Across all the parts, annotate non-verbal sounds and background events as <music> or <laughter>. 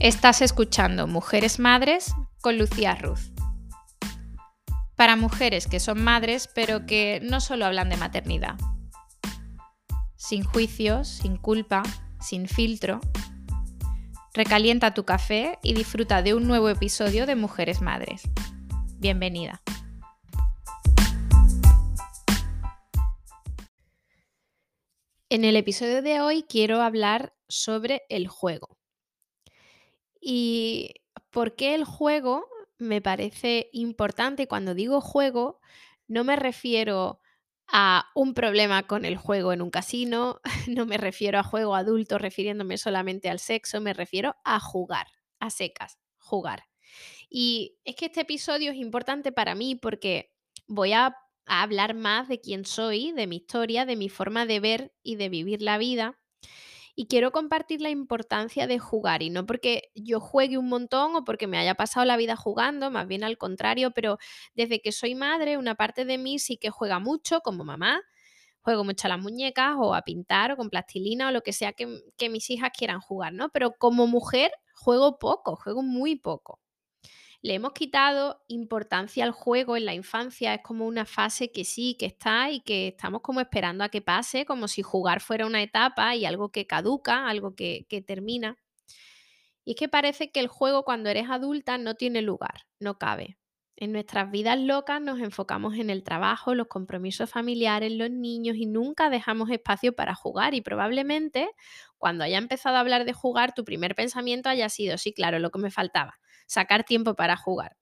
Estás escuchando Mujeres Madres con Lucía Ruz. Para mujeres que son madres, pero que no solo hablan de maternidad. Sin juicios, sin culpa, sin filtro. Recalienta tu café y disfruta de un nuevo episodio de Mujeres Madres. Bienvenida. En el episodio de hoy quiero hablar sobre el juego. ¿Y por qué el juego me parece importante? Cuando digo juego, no me refiero a un problema con el juego en un casino, <laughs> no me refiero a juego adulto refiriéndome solamente al sexo, me refiero a jugar, a secas, jugar. Y es que este episodio es importante para mí porque voy a, a hablar más de quién soy, de mi historia, de mi forma de ver y de vivir la vida y quiero compartir la importancia de jugar y no porque yo juegue un montón o porque me haya pasado la vida jugando, más bien al contrario, pero desde que soy madre, una parte de mí sí que juega mucho como mamá. Juego mucho a las muñecas o a pintar o con plastilina o lo que sea que, que mis hijas quieran jugar, ¿no? Pero como mujer juego poco, juego muy poco le hemos quitado importancia al juego en la infancia, es como una fase que sí, que está y que estamos como esperando a que pase, como si jugar fuera una etapa y algo que caduca, algo que, termina. Y es que parece que el juego cuando eres adulta no tiene lugar, no cabe. En nuestras vidas locas nos enfocamos en el trabajo, los compromisos familiares, los niños y nunca dejamos espacio para jugar y probablemente cuando haya empezado a hablar de jugar tu primer pensamiento haya sido, sí, claro, lo que me faltaba sacar tiempo para jugar.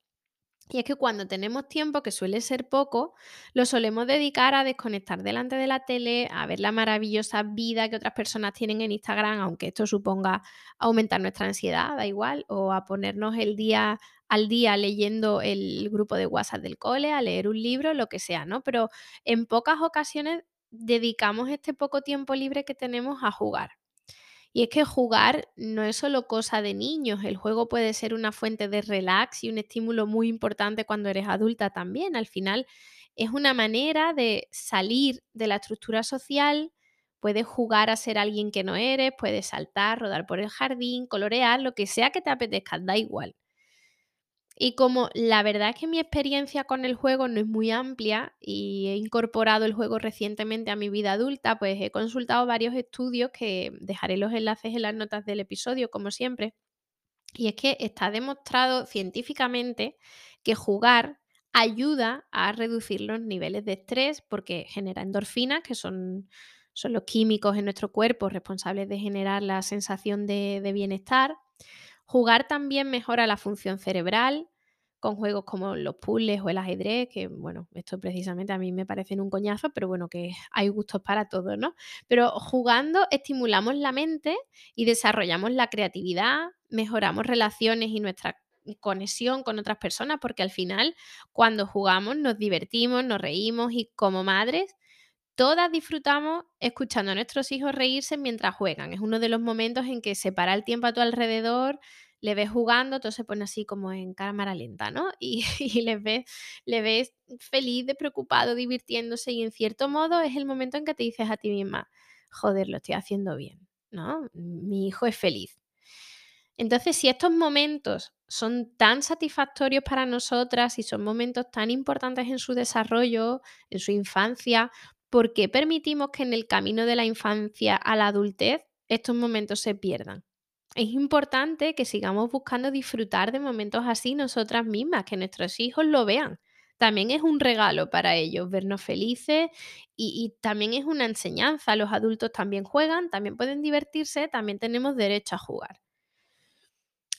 Y es que cuando tenemos tiempo, que suele ser poco, lo solemos dedicar a desconectar delante de la tele, a ver la maravillosa vida que otras personas tienen en Instagram, aunque esto suponga aumentar nuestra ansiedad, da igual, o a ponernos el día al día leyendo el grupo de WhatsApp del cole, a leer un libro, lo que sea, ¿no? Pero en pocas ocasiones dedicamos este poco tiempo libre que tenemos a jugar. Y es que jugar no es solo cosa de niños, el juego puede ser una fuente de relax y un estímulo muy importante cuando eres adulta también. Al final es una manera de salir de la estructura social, puedes jugar a ser alguien que no eres, puedes saltar, rodar por el jardín, colorear, lo que sea que te apetezca, da igual. Y como la verdad es que mi experiencia con el juego no es muy amplia y he incorporado el juego recientemente a mi vida adulta, pues he consultado varios estudios que dejaré los enlaces en las notas del episodio, como siempre. Y es que está demostrado científicamente que jugar ayuda a reducir los niveles de estrés porque genera endorfinas, que son, son los químicos en nuestro cuerpo responsables de generar la sensación de, de bienestar Jugar también mejora la función cerebral con juegos como los puzzles o el ajedrez, que bueno, esto precisamente a mí me parecen un coñazo, pero bueno, que <laughs> hay gustos para todos, ¿no? Pero jugando estimulamos la mente y desarrollamos la creatividad, mejoramos relaciones y nuestra conexión con otras personas, porque al final cuando jugamos nos divertimos, nos reímos y como madres todas disfrutamos escuchando a nuestros hijos reírse mientras juegan. Es uno de los momentos en que se para el tiempo a tu alrededor, le ves jugando, todo se pone así como en cámara lenta, ¿no? <laughs> Y, les ves, le ves feliz, preocupado, divirtiéndose y en cierto modo es el momento en que te dices a ti misma, joder, lo estoy haciendo bien, ¿no? Mi hijo es feliz. Entonces, si estos momentos son tan satisfactorios para nosotras y son momentos tan importantes en su desarrollo, en su infancia, ¿por qué permitimos que en el camino de la infancia a la adultez estos momentos se pierdan? Es importante que sigamos buscando disfrutar de momentos así nosotras mismas, que nuestros hijos lo vean. También es un regalo para ellos vernos felices y, y, también es una enseñanza. Los adultos también juegan, también pueden divertirse, también tenemos derecho a jugar.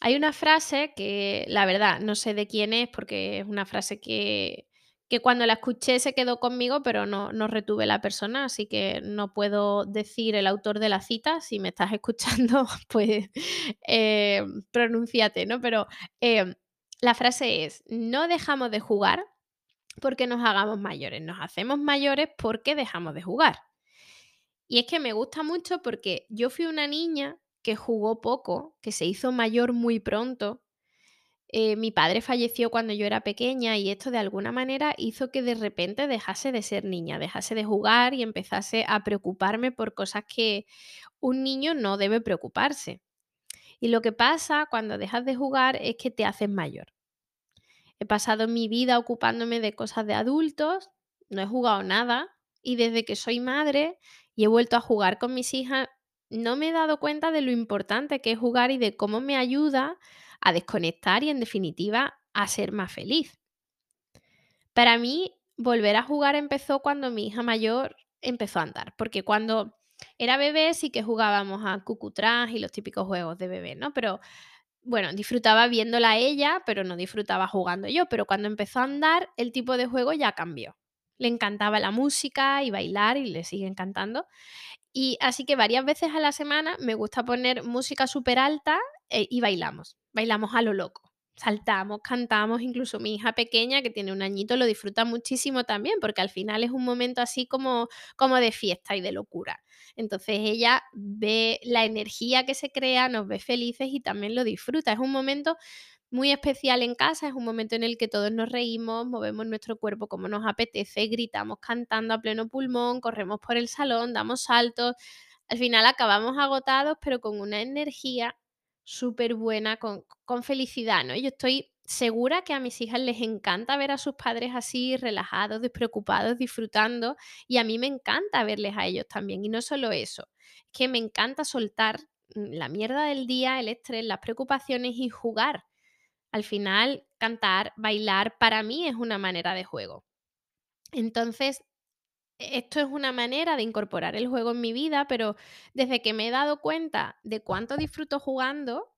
Hay una frase que la verdad no sé de quién es porque es una frase que que cuando la escuché se quedó conmigo, pero no, no retuve la persona, así que no puedo decir el autor de la cita. Si me estás <laughs> escuchando, pues eh, pronúnciate, ¿no? Pero eh, la frase es, no dejamos de jugar porque nos hagamos mayores, nos hacemos mayores porque dejamos de jugar. Y es que me gusta mucho porque yo fui una niña que jugó poco, que se hizo mayor muy pronto, eh, mi padre falleció cuando yo era pequeña y esto de alguna manera hizo que de repente dejase de ser niña, dejase de jugar y empezase a preocuparme por cosas que un niño no debe preocuparse. Y lo que pasa cuando dejas de jugar es que te haces mayor. He pasado mi vida ocupándome de cosas de adultos, no he jugado nada y desde que soy madre y he vuelto a jugar con mis hijas, no me he dado cuenta de lo importante que es jugar y de cómo me ayuda a desconectar y en definitiva a ser más feliz. Para mí, volver a jugar empezó cuando mi hija mayor empezó a andar, porque cuando era bebé sí que jugábamos a cucutrás y los típicos juegos de bebé, ¿no? Pero bueno, disfrutaba viéndola ella, pero no disfrutaba jugando yo. Pero cuando empezó a andar, el tipo de juego ya cambió. Le encantaba la música y bailar y le sigue encantando. Y así que varias veces a la semana me gusta poner música súper alta eh, y bailamos. Bailamos a lo loco. Saltamos, cantamos, incluso mi hija pequeña, que tiene un añito, lo disfruta muchísimo también, porque al final es un momento así como, como de fiesta y de locura. Entonces ella ve la energía que se crea, nos ve felices y también lo disfruta. Es un momento muy especial en casa, es un momento en el que todos nos reímos, movemos nuestro cuerpo como nos apetece, gritamos cantando a pleno pulmón, corremos por el salón, damos saltos. Al final acabamos agotados, pero con una energía súper buena, con, con felicidad, ¿no? Yo estoy segura que a mis hijas les encanta ver a sus padres así, relajados, despreocupados, disfrutando, y a mí me encanta verles a ellos también. Y no solo eso, es que me encanta soltar mm, la mierda del día, el estrés, las preocupaciones y jugar. Al final, cantar, bailar, para mí es una manera de juego. Entonces, esto es una manera de incorporar el juego en mi vida, pero desde que me he dado cuenta de cuánto disfruto jugando,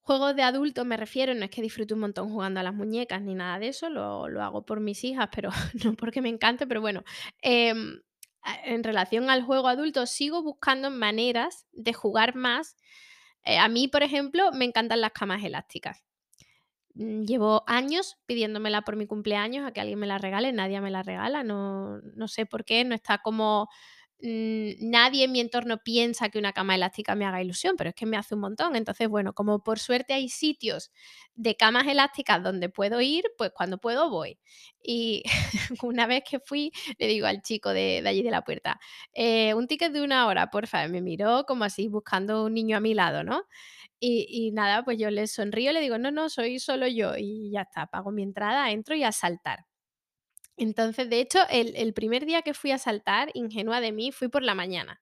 juegos de adulto me refiero, no es que disfrute un montón jugando a las muñecas ni nada de eso, lo, lo hago por mis hijas, pero <laughs> no porque me encante, pero bueno, em, en relación al juego adulto, sigo buscando maneras de jugar más. Eh, a mí, por ejemplo, me encantan las camas elásticas. Mm, llevo años pidiéndomela por mi cumpleaños a que alguien me la regale, nadie me la regala, no, no sé por qué, no está como... Nadie en mi entorno piensa que una cama elástica me haga ilusión, pero es que me hace un montón. Entonces, bueno, como por suerte hay sitios de camas elásticas donde puedo ir, pues cuando puedo voy. Y <laughs> una vez que fui, le digo al chico de, allí de la puerta, eh, un ticket de una hora, por favor, me miró como así buscando un niño a mi lado, ¿no? Y, nada, pues yo le sonrío, le digo, no, no, soy solo yo y ya está, pago mi entrada, entro y a saltar. Entonces, de hecho, el, primer día que fui a saltar, ingenua de mí, fui por la mañana.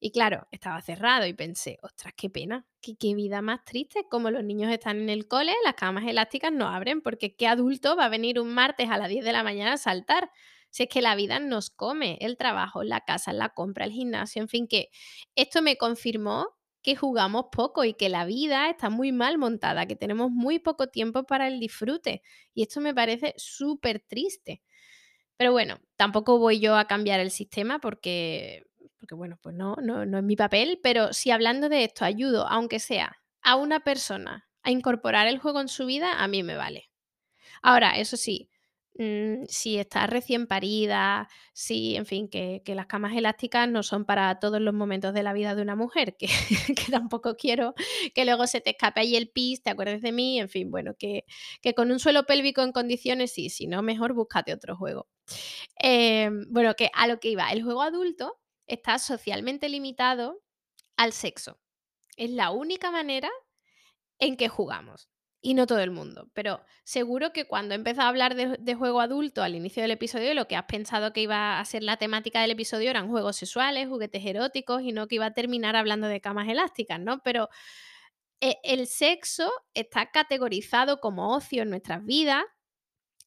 Y claro, estaba cerrado y pensé, ostras, qué pena, qué, qué, vida más triste. Como los niños están en el cole, las camas elásticas no abren, porque ¿qué adulto va a venir un martes a las 10 de la mañana a saltar? Si es que la vida nos come, el trabajo, la casa, la compra, el gimnasio, en fin, que esto me confirmó que jugamos poco y que la vida está muy mal montada, que tenemos muy poco tiempo para el disfrute. Y esto me parece súper triste. Pero bueno, tampoco voy yo a cambiar el sistema porque, porque bueno, pues no, no, no es mi papel, pero si hablando de esto ayudo, aunque sea a una persona a incorporar el juego en su vida, a mí me vale. Ahora, eso sí, Mm, si está recién parida, si, en fin, que, las camas elásticas no son para todos los momentos de la vida de una mujer, <laughs> que, tampoco quiero que luego se te escape ahí el pis, te acuerdes de mí, en fin, bueno, que, con un suelo pélvico en condiciones sí, si no, mejor búscate otro juego. Em, bueno, que a lo que iba, el juego adulto está socialmente limitado al sexo. Es la única manera en que jugamos y no todo el mundo. Pero seguro que cuando empezado a hablar de, juego adulto al inicio del episodio, lo que has pensado que iba a ser la temática del episodio eran juegos sexuales, juguetes eróticos y no que iba a terminar hablando de camas elásticas, ¿no? Pero eh, el sexo está categorizado como ocio en nuestras vidas.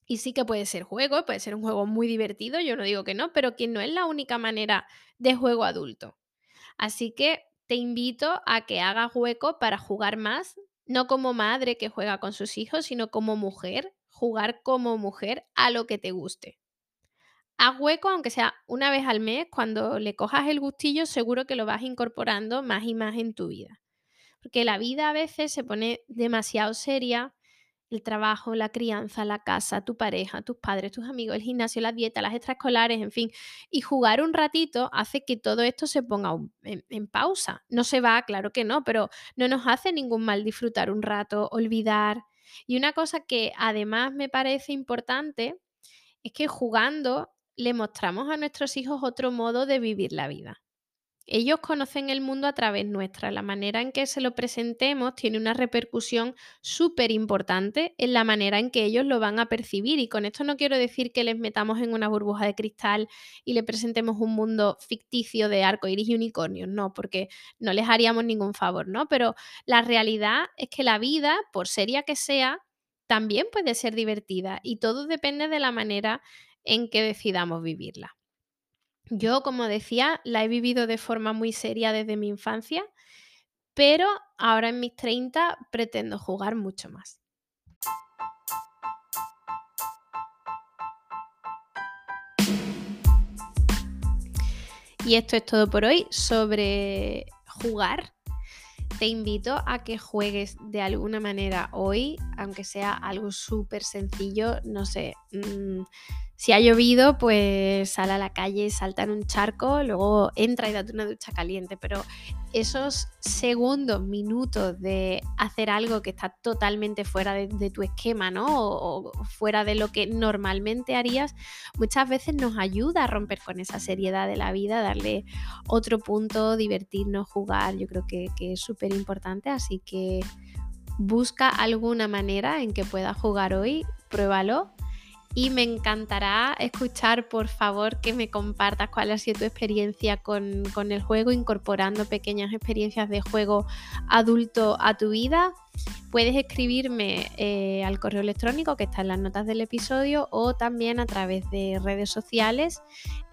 Y sí que puede ser juego, puede ser un juego muy divertido, yo no digo que no, pero que no es la única manera de juego adulto. Así que te invito a que hagas hueco para jugar más no como madre que juega con sus hijos, sino como mujer, jugar como mujer a lo que te guste. Haz hueco, aunque sea una vez al mes, cuando le cojas el gustillo, seguro que lo vas incorporando más y más en tu vida. Porque la vida a veces se pone demasiado seria el trabajo, la crianza, la casa, tu pareja, tus padres, tus amigos, el gimnasio, la dieta, las extraescolares, en fin. Y jugar un ratito hace que todo esto se ponga en, pausa. No se va, claro que no, pero no nos hace ningún mal disfrutar un rato, olvidar. Y una cosa que además me parece importante es que jugando le mostramos a nuestros hijos otro modo de vivir la vida. Ellos conocen el mundo a través nuestra. La manera en que se lo presentemos tiene una repercusión súper importante en la manera en que ellos lo van a percibir. Y con esto no quiero decir que les metamos en una burbuja de cristal y le presentemos un mundo ficticio de arcoíris y unicornios, no, porque no les haríamos ningún favor, ¿no? Pero la realidad es que la vida, por seria que sea, también puede ser divertida y todo depende de la manera en que decidamos vivirla. Yo, como decía, la he vivido de forma muy seria desde mi infancia, pero ahora en mis 30 pretendo jugar mucho más. Y esto es todo por hoy sobre jugar. Te invito a que juegues de alguna manera hoy, aunque sea algo súper sencillo, no sé. Mm, si ha llovido, pues sal a la calle, salta en un charco, luego entra y date una ducha caliente. Pero esos segundos, minutos de hacer algo que está totalmente fuera de, tu esquema, ¿no? O, fuera de lo que normalmente harías, muchas veces nos ayuda a romper con esa seriedad de la vida, darle otro punto, divertirnos, jugar. Yo creo que, que es súper importante. Así que busca alguna manera en que puedas jugar hoy, pruébalo y me encantará escuchar, por favor, que me compartas cuál ha sido tu experiencia con, con el juego, incorporando pequeñas experiencias de juego adulto a tu vida Puedes escribirme eh, al correo electrónico que está en las notas del episodio o también a través de redes sociales.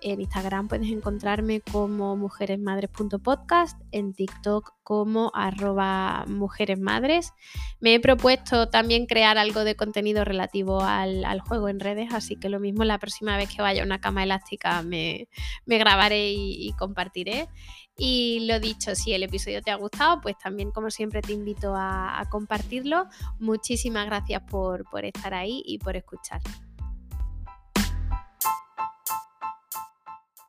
En Instagram puedes encontrarme como mujeresmadres.podcast, en TikTok como arroba mujeresmadres. Me he propuesto también crear algo de contenido relativo al, juego en redes, así que lo mismo la próxima vez que vaya a una cama elástica me, grabaré y compartiré. Y lo dicho, si el episodio te ha gustado, pues también como siempre te invito a, compartirlo. Muchísimas gracias por, por estar ahí y por escuchar.